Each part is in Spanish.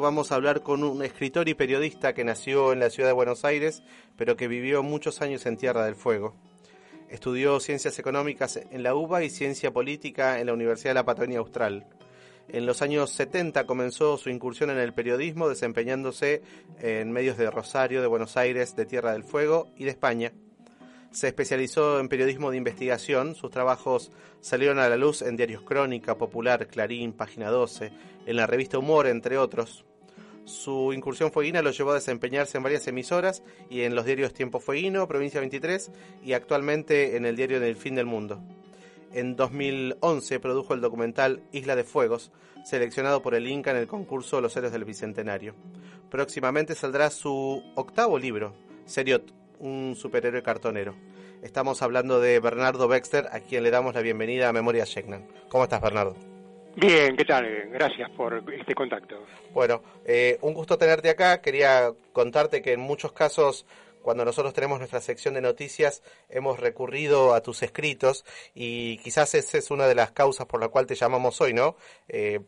Vamos a hablar con un escritor y periodista que nació en la ciudad de Buenos Aires, pero que vivió muchos años en Tierra del Fuego. Estudió ciencias económicas en la UBA y ciencia política en la Universidad de la Patagonia Austral. En los años 70 comenzó su incursión en el periodismo, desempeñándose en medios de Rosario, de Buenos Aires, de Tierra del Fuego y de España. Se especializó en periodismo de investigación. Sus trabajos salieron a la luz en diarios Crónica, Popular, Clarín, Página 12, en la revista Humor, entre otros. Su incursión fueguina lo llevó a desempeñarse en varias emisoras y en los diarios Tiempo Fueguino, Provincia 23 y actualmente en el diario del Fin del Mundo. En 2011 produjo el documental Isla de Fuegos, seleccionado por el Inca en el concurso Los Héroes del Bicentenario. Próximamente saldrá su octavo libro, Seriot, un superhéroe cartonero. Estamos hablando de Bernardo Baxter, a quien le damos la bienvenida a Memoria Sheknan. ¿Cómo estás, Bernardo? Bien, ¿qué tal? Gracias por este contacto. Bueno, eh, un gusto tenerte acá. Quería contarte que en muchos casos, cuando nosotros tenemos nuestra sección de noticias, hemos recurrido a tus escritos y quizás esa es una de las causas por la cual te llamamos hoy, ¿no? Eh,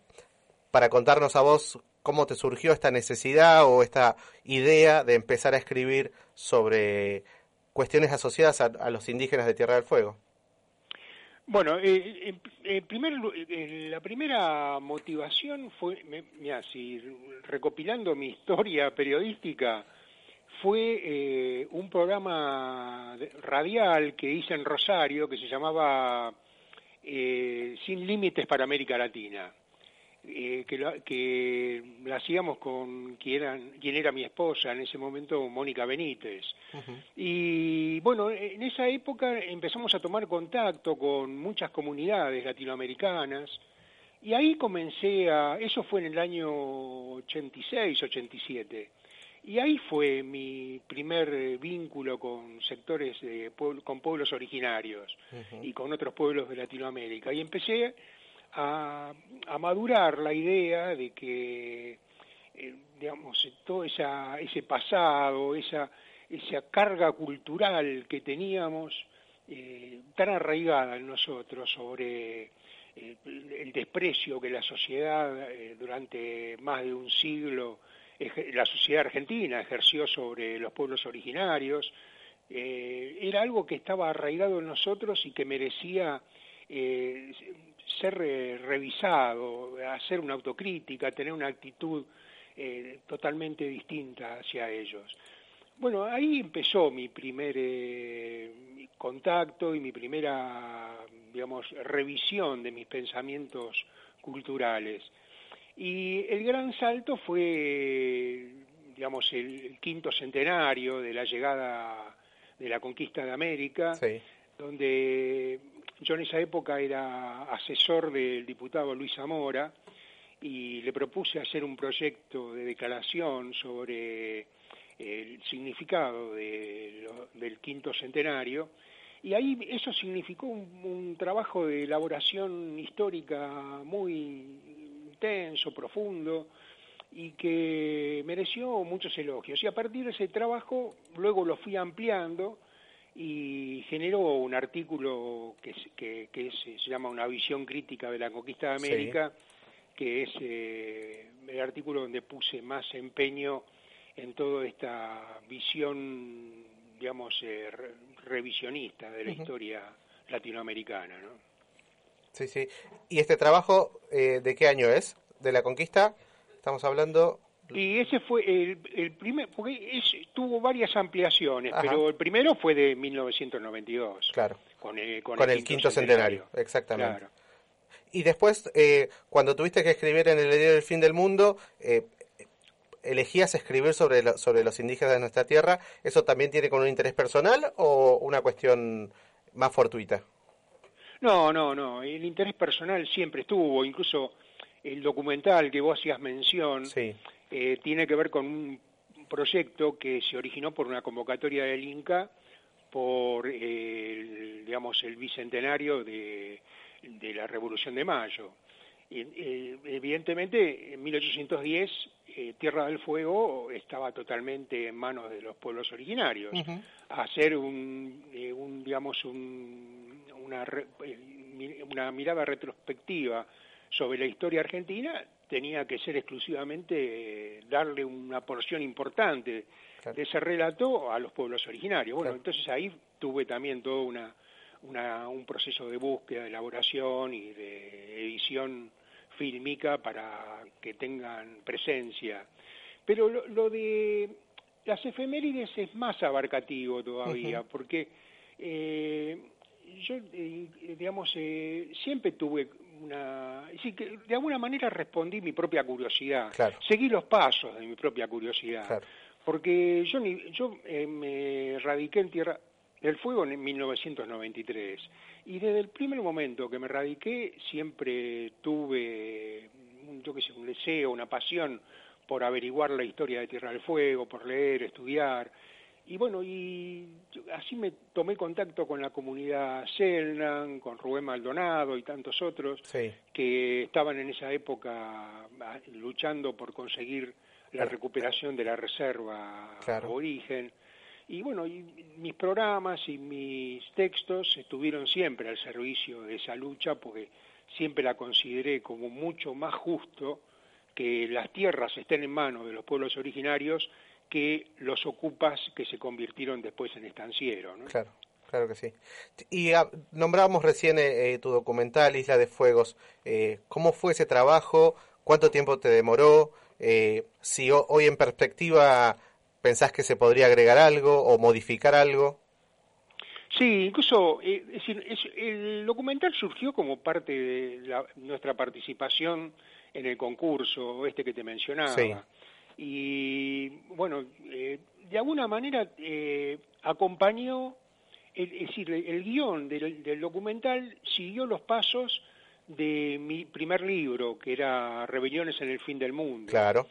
para contarnos a vos cómo te surgió esta necesidad o esta idea de empezar a escribir sobre cuestiones asociadas a los indígenas de Tierra del Fuego. Bueno, eh, en, primer, la primera motivación fue, mira, si recopilando mi historia periodística, fue eh, un programa radial que hice en Rosario que se llamaba eh, Sin Límites para América Latina. Eh, que, la, que la hacíamos con quien era, quien era mi esposa en ese momento, Mónica Benítez. Y bueno, en esa época empezamos a tomar contacto con muchas comunidades latinoamericanas y ahí comencé a, eso fue en el año 86, 87. Y ahí fue mi primer vínculo con sectores, de, con pueblos originarios y con otros pueblos de Latinoamérica. Y empecé a, madurar la idea de que, eh, digamos, todo esa, ese pasado, esa, esa carga cultural que teníamos eh, tan arraigada en nosotros sobre eh, el desprecio que la sociedad durante más de un siglo, la sociedad argentina ejerció sobre los pueblos originarios, era algo que estaba arraigado en nosotros y que merecía ser revisado, hacer una autocrítica, tener una actitud eh, totalmente distinta hacia ellos. Bueno, ahí empezó mi primer eh, contacto y mi primera, digamos, revisión de mis pensamientos culturales. Y el gran salto fue, digamos, el, quinto centenario de la llegada de la conquista de América, donde yo en esa época era asesor del diputado Luis Zamora y le propuse hacer un proyecto de declaración sobre el significado del quinto centenario y ahí eso significó un, trabajo de elaboración histórica muy intenso, profundo y que mereció muchos elogios. Y a partir de ese trabajo luego lo fui ampliando y generó un artículo que, que, se llama Una visión crítica de la conquista de América, que es eh, el artículo donde puse más empeño en toda esta visión, digamos, eh, revisionista de la historia latinoamericana. ¿no? Sí, sí. ¿Y este trabajo eh, de qué año es? ¿De la conquista? Estamos hablando y ese fue el, primer, porque tuvo varias ampliaciones, pero el primero fue de 1992. Claro. Con, el, quinto, centenario. exactamente. Y después, eh, cuando tuviste que escribir en el diario del fin del mundo, eh, elegías escribir sobre, sobre los indígenas de nuestra tierra, ¿eso también tiene con un interés personal o una cuestión más fortuita? No, no, no. El interés personal siempre estuvo, incluso el documental que vos hacías mención. Sí eh, tiene que ver con un proyecto que se originó por una convocatoria del Inca por el, digamos el bicentenario de, la Revolución de Mayo. Eh, evidentemente, en 1810 eh, Tierra del Fuego estaba totalmente en manos de los pueblos originarios. Hacer un, un digamos una, una mirada retrospectiva sobre la historia argentina tenía que ser exclusivamente darle una porción importante de ese relato a los pueblos originarios. Bueno, entonces ahí tuve también todo una, un proceso de búsqueda, de elaboración y de edición fílmica para que tengan presencia. Pero lo, de las efemérides es más abarcativo todavía, porque eh, yo, eh, digamos, eh, siempre tuve una... que de alguna manera respondí mi propia curiosidad, seguí los pasos de mi propia curiosidad, porque yo, yo me radiqué en Tierra del Fuego en 1993 y desde el primer momento que me radiqué siempre tuve, yo qué sé, un deseo, una pasión por averiguar la historia de Tierra del Fuego, por leer, estudiar, y bueno, y así me tomé contacto con la comunidad Selnan, con Rubén Maldonado y tantos otros que estaban en esa época ah, luchando por conseguir la recuperación de la reserva claro. origen. Y bueno, y mis programas y mis textos estuvieron siempre al servicio de esa lucha porque siempre la consideré como mucho más justo que las tierras estén en manos de los pueblos originarios que los ocupas que se convirtieron después en estanciero. ¿no? Claro, claro que sí. Y ah, nombrábamos recién eh, eh, tu documental Isla de Fuegos. Eh, ¿Cómo fue ese trabajo? ¿Cuánto tiempo te demoró? si hoy en perspectiva pensás que se podría agregar algo o modificar algo. Sí, incluso es decir, el documental surgió como parte de nuestra participación en el concurso este que te mencionaba. Sí y bueno, eh, de alguna manera eh, acompañó, es decir, el guion del, documental siguió los pasos de mi primer libro, que era Rebeliones en el fin del mundo. Claro.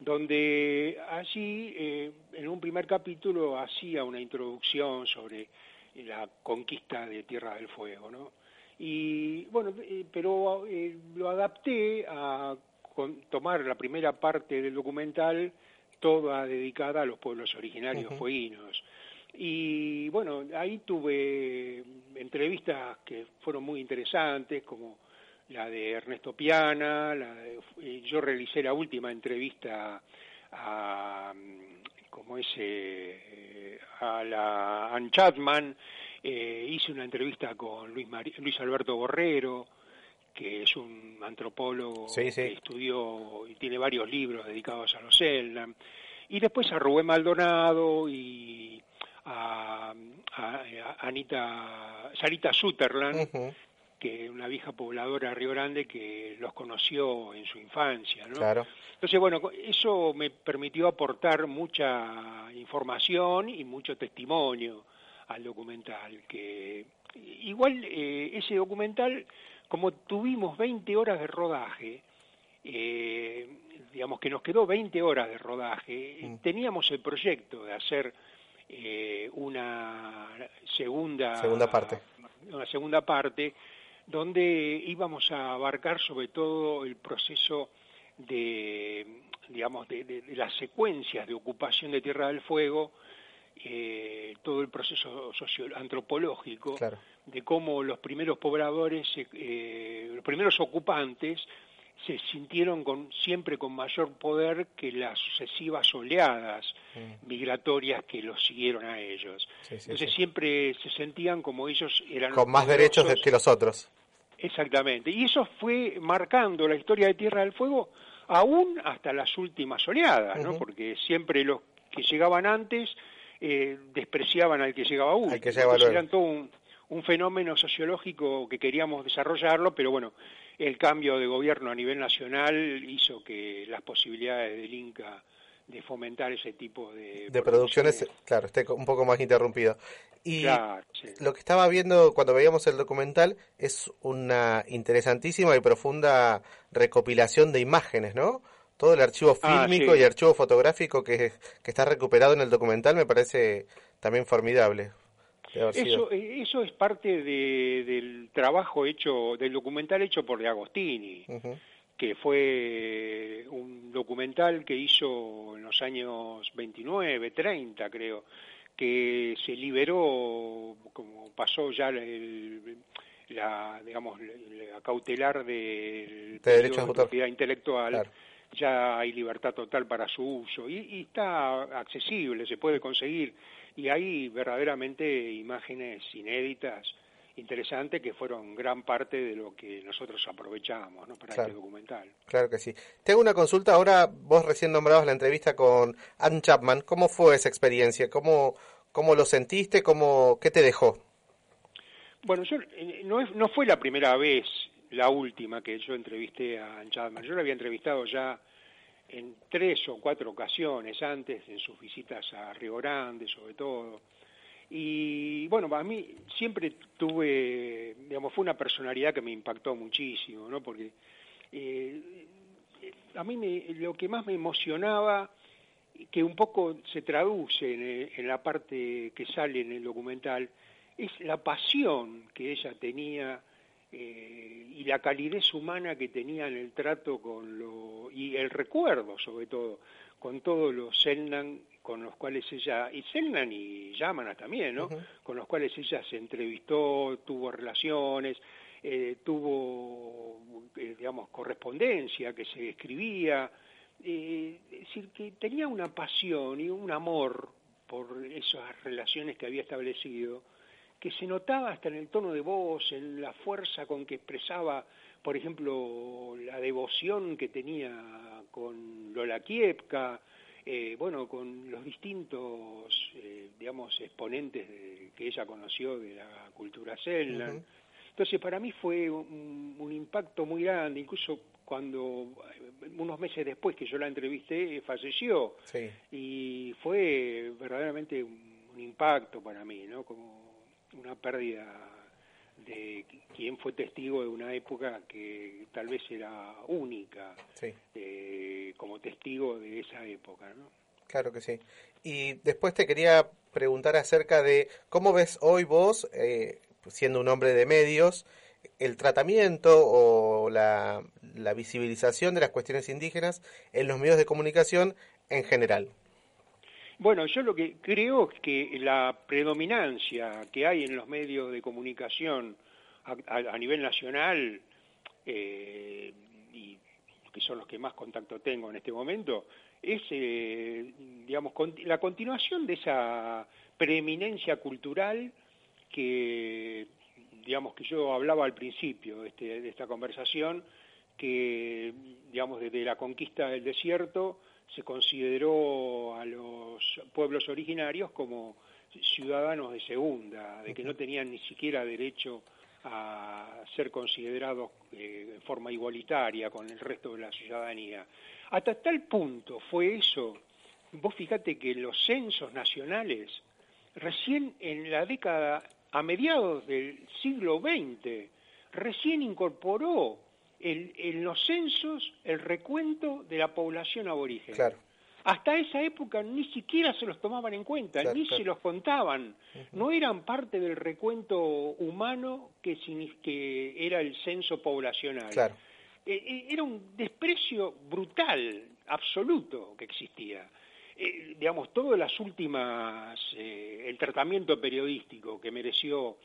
Donde allí, eh, en un primer capítulo, hacía una introducción sobre la conquista de Tierra del Fuego, ¿no? Y bueno, pero lo adapté a tomar la primera parte del documental toda dedicada a los pueblos originarios fueguinos. Y bueno, ahí tuve entrevistas que fueron muy interesantes, como la de Ernesto Piana, la yo realicé la última entrevista a, como ese, eh, a la Ann Chapman, eh, hice una entrevista con Luis, Luis Alberto Borrero, que es un antropólogo que estudió y tiene varios libros dedicados a los Selnam, y después a Rubén Maldonado y a, Anita, Sarita Sutherland, que es una vieja pobladora de Río Grande que los conoció en su infancia, ¿no? Claro. Entonces, bueno, eso me permitió aportar mucha información y mucho testimonio al documental, que igual eh, ese documental como tuvimos 20 horas de rodaje, eh, digamos que nos quedó 20 horas de rodaje, mm. teníamos el proyecto de hacer eh, una segunda, segunda parte. Una segunda parte donde íbamos a abarcar sobre todo el proceso de, digamos, de, las secuencias de ocupación de Tierra del Fuego, eh, todo el proceso socio antropológico, claro de cómo los primeros pobladores, eh, los primeros ocupantes, se sintieron con, siempre con mayor poder que las sucesivas oleadas mm. migratorias que los siguieron a ellos. Entonces siempre se sentían como ellos eran... Con más derechos que los otros. Exactamente. Y eso fue marcando la historia de Tierra del Fuego aún hasta las últimas oleadas, ¿no? Porque siempre los que llegaban antes eh, despreciaban al que llegaba último. Al que llegaba todo un, un fenómeno sociológico que queríamos desarrollarlo, pero bueno, el cambio de gobierno a nivel nacional hizo que las posibilidades del Inca de fomentar ese tipo de, de producciones, claro, esté un poco más interrumpido. Y lo que estaba viendo cuando veíamos el documental es una interesantísima y profunda recopilación de imágenes, ¿no? Todo el archivo ah, fílmico y archivo fotográfico que, que está recuperado en el documental me parece también formidable. Eso, eh, eso es parte del trabajo hecho, del documental hecho por De Agostini, que fue un documental que hizo en los años 29, 30 creo, que se liberó, como pasó ya el, la, digamos, la cautelar de, de, propiedad intelectual, ya hay libertad total para su uso y, está accesible, se puede conseguir y hay verdaderamente imágenes inéditas interesantes que fueron gran parte de lo que nosotros aprovechamos para este documental. Claro que sí. Tengo una consulta ahora, vos recién nombrabas la entrevista con Ann Chapman, ¿cómo fue esa experiencia? ¿Cómo, cómo lo sentiste? ¿Cómo, ¿Qué te dejó? Bueno, yo, eh, no, no fue la primera vez, la última que yo entrevisté a Ann Chapman. Yo la había entrevistado ya en tres o cuatro ocasiones antes, en sus visitas a Río Grande, sobre todo. Y bueno, a mí siempre tuve, digamos, fue una personalidad que me impactó muchísimo, ¿no? Porque eh, a mí me, lo que más me emocionaba, que un poco se traduce en, la parte que sale en el documental, es la pasión que ella tenía eh, y la calidez humana que tenía en el trato con lo y el recuerdo sobre todo con todos los Selnan con los cuales ella y Selnan y Yamana también no con los cuales ella se entrevistó tuvo relaciones eh, tuvo eh, digamos correspondencia que se escribía. Es decir que tenía una pasión y un amor por esas relaciones que había establecido que se notaba hasta en el tono de voz, en la fuerza con que expresaba, por ejemplo, la devoción que tenía con Lola Kiepka, eh, bueno, con los distintos, eh, digamos, exponentes que ella conoció de la cultura Selland. Entonces, para mí fue un, impacto muy grande, incluso cuando unos meses después que yo la entrevisté, falleció. Y fue verdaderamente un, un impacto para mí, ¿no? Como una pérdida de quien fue testigo de una época que tal vez era única eh, como testigo de esa época, ¿no? Claro que sí. Y después te quería preguntar acerca de cómo ves hoy vos, eh, siendo un hombre de medios, el tratamiento o la, la visibilización de las cuestiones indígenas en los medios de comunicación en general. Bueno, yo lo que creo es que la predominancia que hay en los medios de comunicación a, nivel nacional, eh, y que son los que más contacto tengo en este momento, es, eh, digamos, la continuación de esa preeminencia cultural que, digamos, que yo hablaba al principio este, de esta conversación, que, digamos, desde la conquista del desierto, se consideró a los pueblos originarios como ciudadanos de segunda, de que no tenían ni siquiera derecho a ser considerados eh, en forma igualitaria con el resto de la ciudadanía. Hasta tal punto fue eso, vos fíjate que los censos nacionales, recién en la década, a mediados del siglo XX, recién incorporó en los censos el recuento de la población aborigen. Hasta esa época ni siquiera se los tomaban en cuenta, ni se los contaban. No eran parte del recuento humano que, que era el censo poblacional. E, e, era un desprecio brutal, absoluto, que existía. Eh, digamos, todas las últimas, eh, el tratamiento periodístico que mereció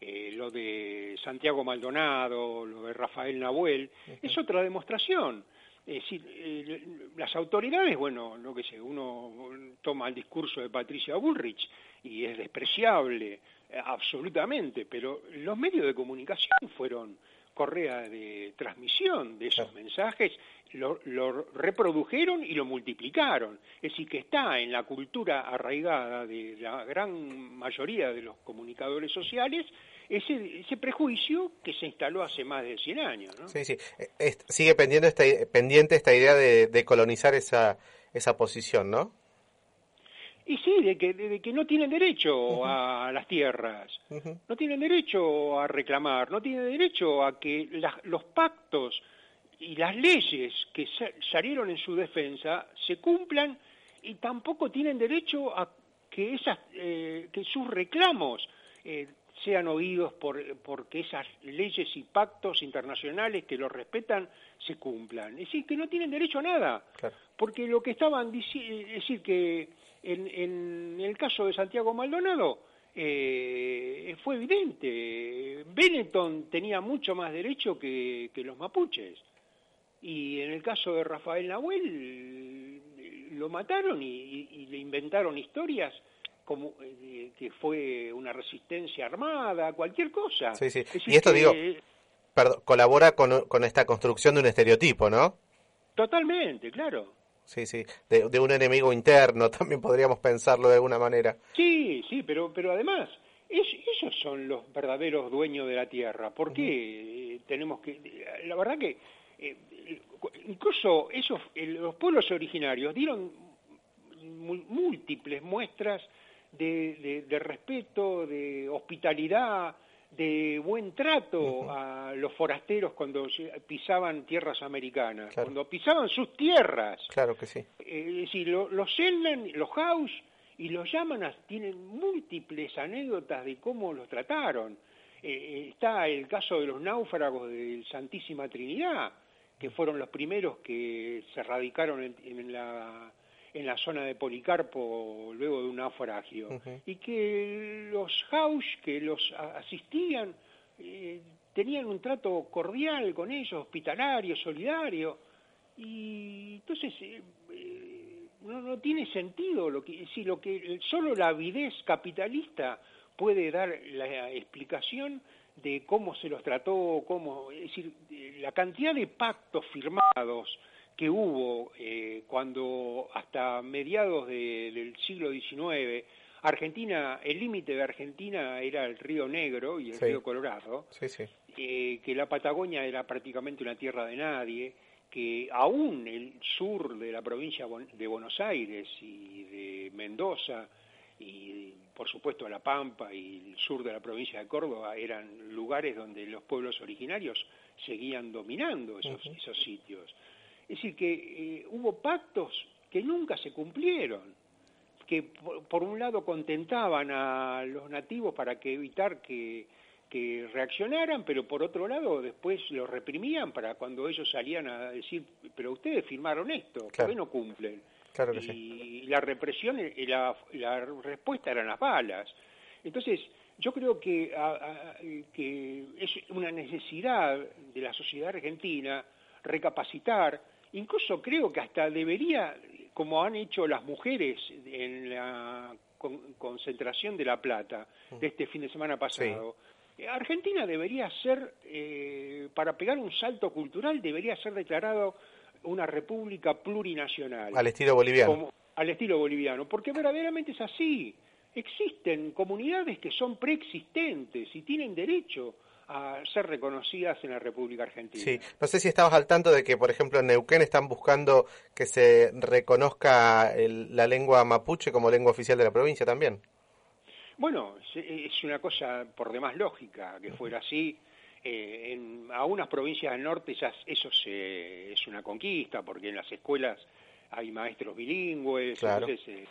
eh, lo de Santiago Maldonado, lo de Rafael Nahuel, es otra demostración. Es decir, eh, las autoridades, bueno, lo que sé, uno toma el discurso de Patricia Bullrich y es despreciable, eh, absolutamente, pero los medios de comunicación fueron correa de transmisión de esos mensajes, lo, reprodujeron y lo multiplicaron. Es decir, que está en la cultura arraigada de la gran mayoría de los comunicadores sociales ese, ese prejuicio que se instaló hace más de 100 años. ¿no? Sí, sí. sigue pendiente esta, pendiente esta idea de, colonizar esa, esa posición, ¿no? Y sí, de que, de que no tienen derecho a las tierras, no tienen derecho a reclamar, no tienen derecho a que los pactos y las leyes que salieron en su defensa se cumplan y tampoco tienen derecho a que, esas, eh, que sus reclamos eh, sean oídos por porque esas leyes y pactos internacionales que los respetan se cumplan. Es decir, que no tienen derecho a nada. Porque lo que estaban diciendo, es decir, que en, el caso de Santiago Maldonado, eh, fue evidente. Benetton tenía mucho más derecho que, los mapuches. Y en el caso de Rafael Nahuel, lo mataron y, le inventaron historias como eh, que fue una resistencia armada, cualquier cosa. Sí, sí. y esto digo, perdón, colabora con, con esta construcción de un estereotipo, ¿no? Totalmente, claro. Sí, sí, de, un enemigo interno, también podríamos pensarlo de alguna manera. Sí, sí, pero, pero además, ellos son los verdaderos dueños de la tierra. ¿Por qué eh, tenemos que.? La verdad que. Eh, incluso esos, los pueblos originarios dieron múltiples muestras de, de respeto, de hospitalidad, de buen trato a los forasteros cuando pisaban tierras americanas, cuando pisaban sus tierras. Claro que sí. Eh, es decir, los Sheldon, los House y los Yamanas tienen múltiples anécdotas de cómo los trataron. Eh, eh, está el caso de los náufragos de Santísima Trinidad, que fueron los primeros que se radicaron en la en la zona de Policarpo luego de un naufragio y que los House que los asistían eh, tenían un trato cordial con ellos, hospitalario, solidario y entonces eh, eh, no, no, tiene sentido lo que si lo que solo la avidez capitalista puede dar la explicación de cómo se los trató, cómo, es decir, la cantidad de pactos firmados que hubo eh, cuando hasta mediados del siglo XIX Argentina, el límite de Argentina era el río Negro y el río Colorado, eh, que la Patagonia era prácticamente una tierra de nadie, que aún el sur de la provincia de Buenos Aires y de Mendoza y por supuesto La Pampa y el sur de la provincia de Córdoba eran lugares donde los pueblos originarios seguían dominando esos, esos sitios. Es decir, que eh, hubo pactos que nunca se cumplieron, que por, un lado contentaban a los nativos para que evitar que, reaccionaran, pero por otro lado después los reprimían para cuando ellos salían a decir, pero ustedes firmaron esto, ¿por qué no cumplen? y la represión y la, respuesta eran las balas. Entonces, yo creo que, que es una necesidad de la sociedad argentina recapacitar Incluso creo que hasta debería, como han hecho las mujeres en la concentración de La Plata de este fin de semana pasado, Argentina debería ser, eh, para pegar un salto cultural, debería ser declarado una república plurinacional. Al estilo boliviano. al estilo boliviano, porque verdaderamente es así. Existen comunidades que son preexistentes y tienen derecho a ser reconocidas en la República Argentina. Sí, no sé si estabas al tanto de que, por ejemplo, en Neuquén están buscando que se reconozca la lengua mapuche como lengua oficial de la provincia también. Bueno, es una cosa por demás lógica que fuera así. Eh, en algunas provincias del norte ya eso es una conquista, porque en las escuelas hay maestros bilingües, entonces eh,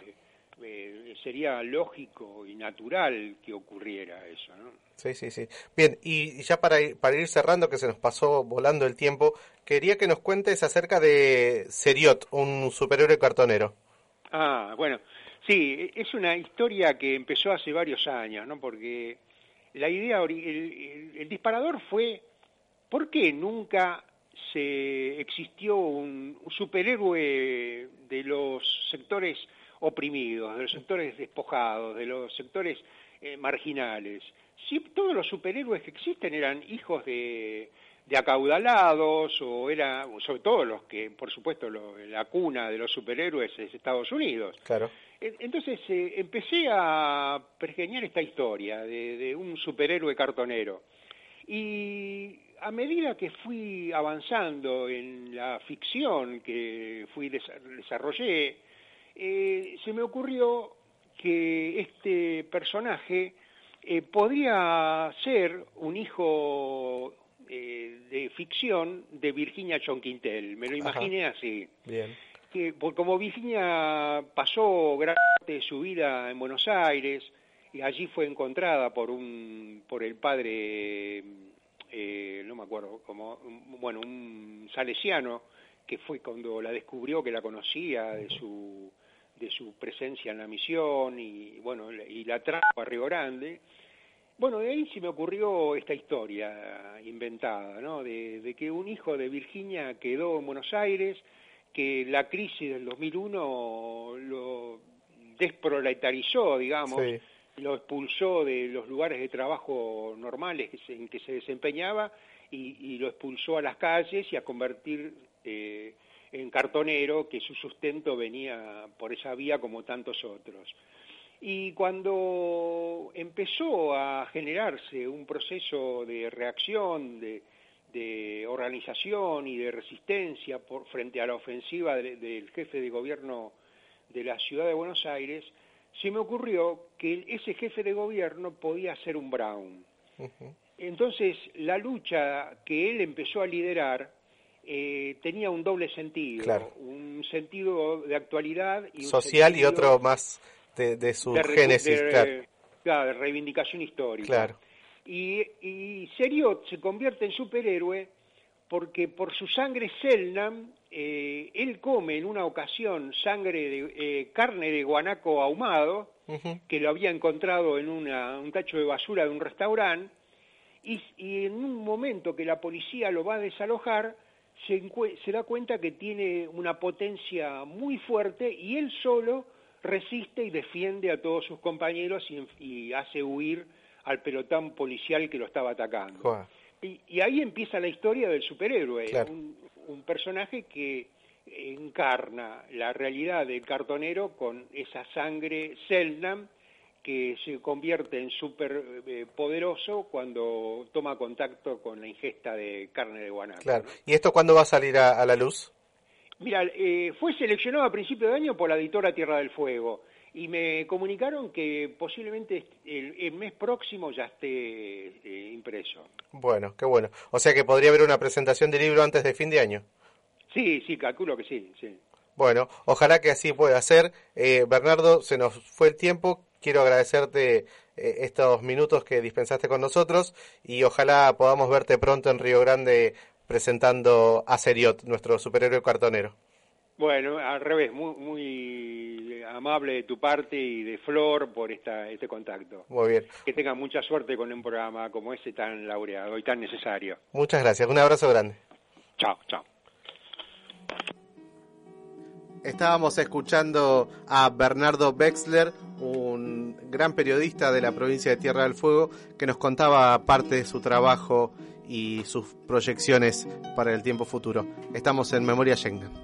eh, sería lógico y natural que ocurriera eso, ¿no? Sí, sí, sí. Bien, y ya para ir, para ir cerrando, que se nos pasó volando el tiempo, quería que nos cuentes acerca de Seriot, un superhéroe cartonero. Ah, bueno, sí, es una historia que empezó hace varios años, ¿no? Porque la idea, el disparador fue, ¿por qué nunca se existió un superhéroe de los sectores oprimidos, de los sectores despojados, de los sectores eh, marginales. Si todos los superhéroes que existen eran hijos de, acaudalados o era sobre todo los que por supuesto la cuna de los superhéroes es Estados Unidos. Claro. Entonces eh, empecé a pergeñar esta historia de, de, un superhéroe cartonero. Y a medida que fui avanzando en la ficción que fui desarrollé eh, se me ocurrió que este personaje eh, podría ser un hijo eh, de ficción de Virginia Chonquintel. Me lo imaginé así. Bien. Que, como Virginia pasó gran parte de su vida en Buenos Aires y allí fue encontrada por un por el padre no me acuerdo como bueno un salesiano que fue cuando la descubrió que la conocía de su de su presencia en la misión y bueno y la trajo a Río Grande. Bueno, de ahí se me ocurrió esta historia inventada, ¿no? De, que un hijo de Virginia quedó en Buenos Aires, que la crisis del 2001 lo desproletarizó, digamos, lo expulsó de los lugares de trabajo normales en que se desempeñaba y, lo expulsó a las calles y a convertir eh, en cartonero, que su sustento venía por esa vía como tantos otros. Y cuando empezó a generarse un proceso de reacción, de, organización y de resistencia por, frente a la ofensiva del jefe de gobierno de la ciudad de Buenos Aires, se me ocurrió que ese jefe de gobierno podía ser un Brown. Entonces, la lucha que él empezó a liderar eh, tenía un doble sentido, un sentido de actualidad y social y otro más de, su génesis, claro. de reivindicación histórica. Y, y Seriot se convierte en superhéroe porque por su sangre Selnam, eh, él come en una ocasión sangre de eh, carne de guanaco ahumado, que lo había encontrado en un tacho de basura de un restaurante, y, en un momento que la policía lo va a desalojar, se, se da cuenta que tiene una potencia muy fuerte y él solo resiste y defiende a todos sus compañeros y, hace huir al pelotón policial que lo estaba atacando. Y, ahí empieza la historia del superhéroe, un, personaje que encarna la realidad del cartonero con esa sangre Selnam que se convierte en súper eh, poderoso cuando toma contacto con la ingesta de carne de guanaco. Claro. ¿Y esto cuándo va a salir a la luz? Mira, eh, fue seleccionado a principio de año por la editora Tierra del Fuego y me comunicaron que posiblemente el, mes próximo ya esté eh, impreso. Bueno, qué bueno. O sea que podría haber una presentación de libro antes de fin de año. Sí, sí, calculo que sí, sí. Bueno, ojalá que así pueda ser. Eh, Bernardo, se nos fue el tiempo. Quiero agradecerte estos minutos que dispensaste con nosotros y ojalá podamos verte pronto en Río Grande presentando a Seriot, nuestro superhéroe cartonero. Bueno, al revés, muy, muy amable de tu parte y de Flor por esta, este contacto. Muy bien. Que tengan mucha suerte con un programa como ese tan laureado y tan necesario. Muchas gracias, un abrazo grande. Chao, chao. Estábamos escuchando a Bernardo Wexler, un gran periodista de la provincia de Tierra del Fuego, que nos contaba parte de su trabajo y sus proyecciones para el tiempo futuro. Estamos en Memoria Schengen.